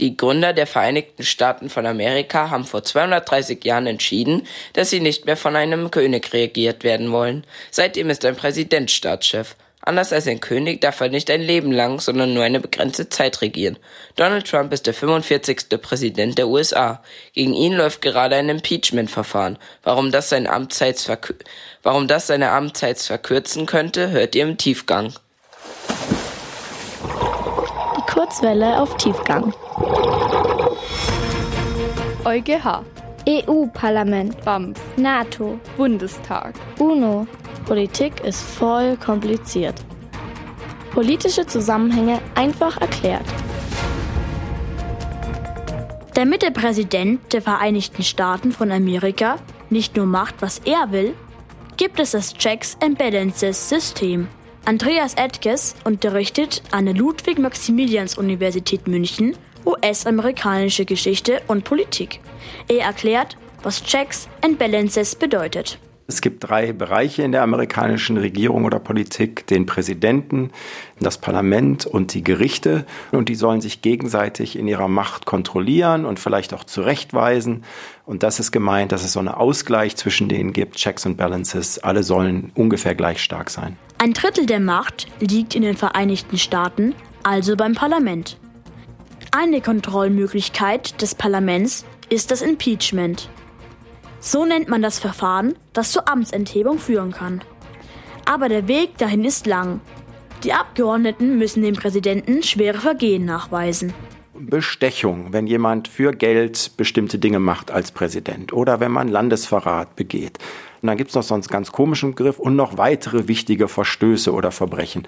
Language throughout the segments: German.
Die Gründer der Vereinigten Staaten von Amerika haben vor 230 Jahren entschieden, dass sie nicht mehr von einem König regiert werden wollen. Seitdem ist ein Präsident Staatschef. Anders als ein König darf er nicht ein Leben lang, sondern nur eine begrenzte Zeit regieren. Donald Trump ist der 45. Präsident der USA. Gegen ihn läuft gerade ein Impeachment-Verfahren. Warum das seine Amtszeit, verkürzen könnte, hört ihr im Tiefgang. Kurzwelle auf Tiefgang. EuGH EU-Parlament, BAMF NATO, Bundestag UNO, Politik ist voll kompliziert. Politische Zusammenhänge einfach erklärt. Damit der Präsident der Vereinigten Staaten von Amerika nicht nur macht, was er will, gibt es das Checks and Balances System. Andreas Edges unterrichtet an der Ludwig-Maximilians-Universität München US-amerikanische Geschichte und Politik. Er erklärt, was Checks and Balances bedeutet. Es gibt drei Bereiche in der amerikanischen Regierung oder Politik, den Präsidenten, das Parlament und die Gerichte. Und die sollen sich gegenseitig in ihrer Macht kontrollieren und vielleicht auch zurechtweisen. Und das ist gemeint, dass es so einen Ausgleich zwischen denen gibt, Checks and Balances. Alle sollen ungefähr gleich stark sein. Ein Drittel der Macht liegt in den Vereinigten Staaten, also beim Parlament. Eine Kontrollmöglichkeit des Parlaments ist das Impeachment. So nennt man das Verfahren, das zur Amtsenthebung führen kann. Aber der Weg dahin ist lang. Die Abgeordneten müssen dem Präsidenten schwere Vergehen nachweisen. Bestechung, wenn jemand für Geld bestimmte Dinge macht als Präsident oder wenn man Landesverrat begeht. Und dann gibt es noch so einen ganz komischen Begriff und noch weitere wichtige Verstöße oder Verbrechen.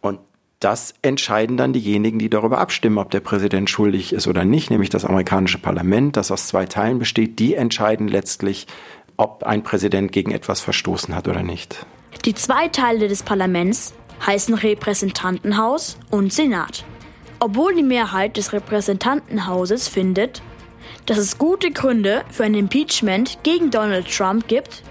Und das entscheiden dann diejenigen, die darüber abstimmen, ob der Präsident schuldig ist oder nicht, nämlich das amerikanische Parlament, das aus zwei Teilen besteht. Die entscheiden letztlich, ob ein Präsident gegen etwas verstoßen hat oder nicht. Die zwei Teile des Parlaments heißen Repräsentantenhaus und Senat. Obwohl die Mehrheit des Repräsentantenhauses findet, dass es gute Gründe für ein Impeachment gegen Donald Trump gibt,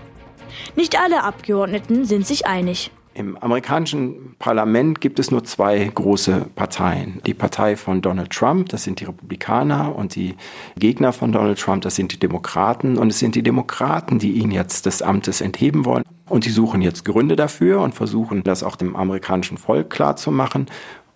nicht alle Abgeordneten sind sich einig. Im amerikanischen Parlament gibt es nur zwei große Parteien. Die Partei von Donald Trump, das sind die Republikaner, und die Gegner von Donald Trump, das sind die Demokraten. Und es sind die Demokraten, die ihn jetzt des Amtes entheben wollen. Und sie suchen jetzt Gründe dafür und versuchen, das auch dem amerikanischen Volk klarzumachen.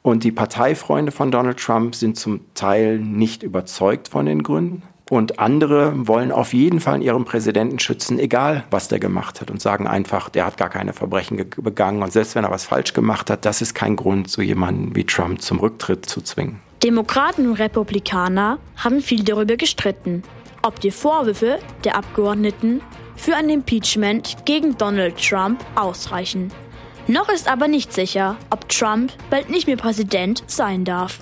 Und die Parteifreunde von Donald Trump sind zum Teil nicht überzeugt von den Gründen. Und andere wollen auf jeden Fall ihren Präsidenten schützen, egal was der gemacht hat, und sagen einfach, der hat gar keine Verbrechen begangen. Und selbst wenn er was falsch gemacht hat, das ist kein Grund, so jemanden wie Trump zum Rücktritt zu zwingen. Demokraten und Republikaner haben viel darüber gestritten, ob die Vorwürfe der Abgeordneten für ein Impeachment gegen Donald Trump ausreichen. Noch ist aber nicht sicher, ob Trump bald nicht mehr Präsident sein darf.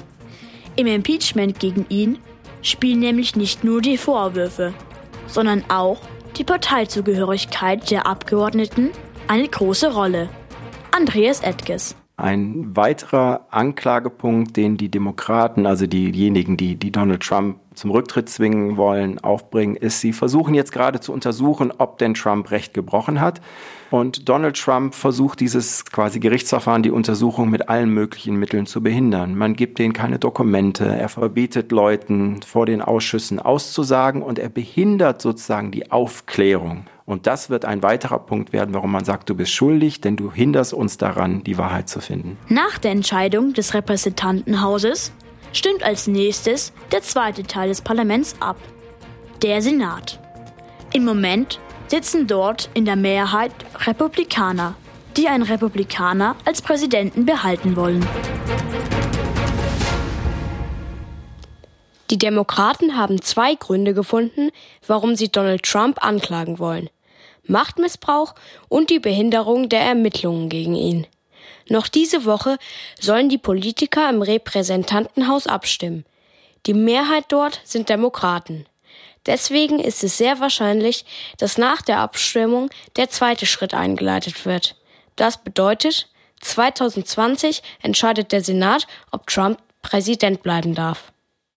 Im Impeachment gegen ihn spielen nämlich nicht nur die Vorwürfe, sondern auch die Parteizugehörigkeit der Abgeordneten eine große Rolle. Andreas Edges. Ein weiterer Anklagepunkt, den die Demokraten, also diejenigen, die, die Donald Trump zum Rücktritt zwingen wollen, aufbringen, ist, sie versuchen jetzt gerade zu untersuchen, ob denn Trump Recht gebrochen hat. Und Donald Trump versucht dieses quasi Gerichtsverfahren, die Untersuchung mit allen möglichen Mitteln zu behindern. Man gibt denen keine Dokumente, er verbietet Leuten vor den Ausschüssen auszusagen und er behindert sozusagen die Aufklärung. Und das wird ein weiterer Punkt werden, warum man sagt, du bist schuldig, denn du hinderst uns daran, die Wahrheit zu finden. Nach der Entscheidung des Repräsentantenhauses stimmt als nächstes der zweite Teil des Parlaments ab, der Senat. Im Moment sitzen dort in der Mehrheit Republikaner, die einen Republikaner als Präsidenten behalten wollen. Die Demokraten haben zwei Gründe gefunden, warum sie Donald Trump anklagen wollen. Machtmissbrauch und die Behinderung der Ermittlungen gegen ihn. Noch diese Woche sollen die Politiker im Repräsentantenhaus abstimmen. Die Mehrheit dort sind Demokraten. Deswegen ist es sehr wahrscheinlich, dass nach der Abstimmung der zweite Schritt eingeleitet wird. Das bedeutet, 2020 entscheidet der Senat, ob Trump Präsident bleiben darf.